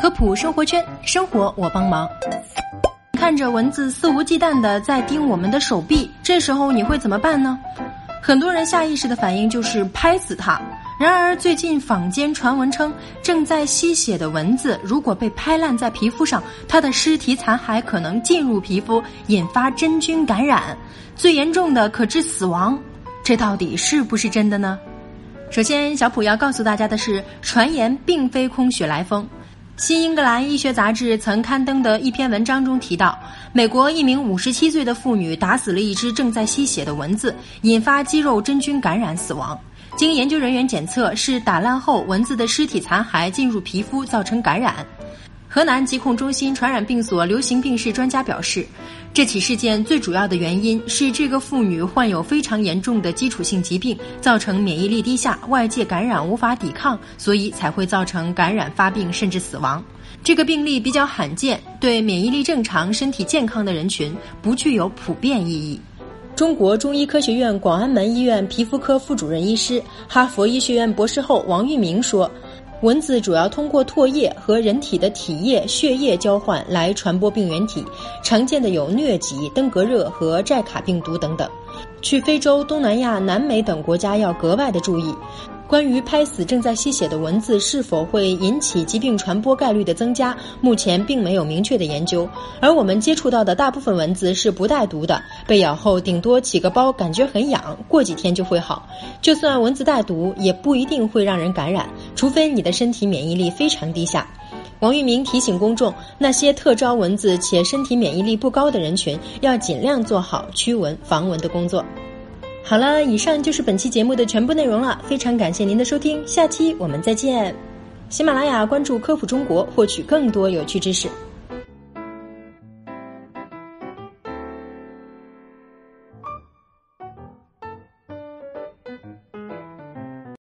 科普生活圈，生活我帮忙。看着蚊子肆无忌惮的在叮我们的手臂，这时候你会怎么办呢？很多人下意识的反应就是拍死它。然而，最近坊间传闻称，正在吸血的蚊子如果被拍烂在皮肤上，它的尸体残骸可能进入皮肤，引发真菌感染，最严重的可致死亡。这到底是不是真的呢？首先，小普要告诉大家的是，传言并非空穴来风。新英格兰医学杂志曾刊登的一篇文章中提到，美国一名五十七岁的妇女打死了一只正在吸血的蚊子，引发肌肉真菌感染死亡。经研究人员检测，是打烂后蚊子的尸体残骸进入皮肤造成感染。河南疾控中心传染病所流行病室专家表示，这起事件最主要的原因是这个妇女患有非常严重的基础性疾病，造成免疫力低下，外界感染无法抵抗，所以才会造成感染发病甚至死亡。这个病例比较罕见，对免疫力正常、身体健康的人群不具有普遍意义。中国中医科学院广安门医院皮肤科副主任医师、哈佛医学院博士后王玉明说。蚊子主要通过唾液和人体的体液、血液交换来传播病原体，常见的有疟疾、登革热和寨卡病毒等等。去非洲、东南亚、南美等国家要格外的注意。关于拍死正在吸血的蚊子是否会引起疾病传播概率的增加，目前并没有明确的研究。而我们接触到的大部分蚊子是不带毒的，被咬后顶多起个包，感觉很痒，过几天就会好。就算蚊子带毒，也不一定会让人感染，除非你的身体免疫力非常低下。王玉明提醒公众，那些特招蚊子且身体免疫力不高的人群，要尽量做好驱蚊防蚊的工作。好了，以上就是本期节目的全部内容了，非常感谢您的收听，下期我们再见。喜马拉雅关注科普中国，获取更多有趣知识。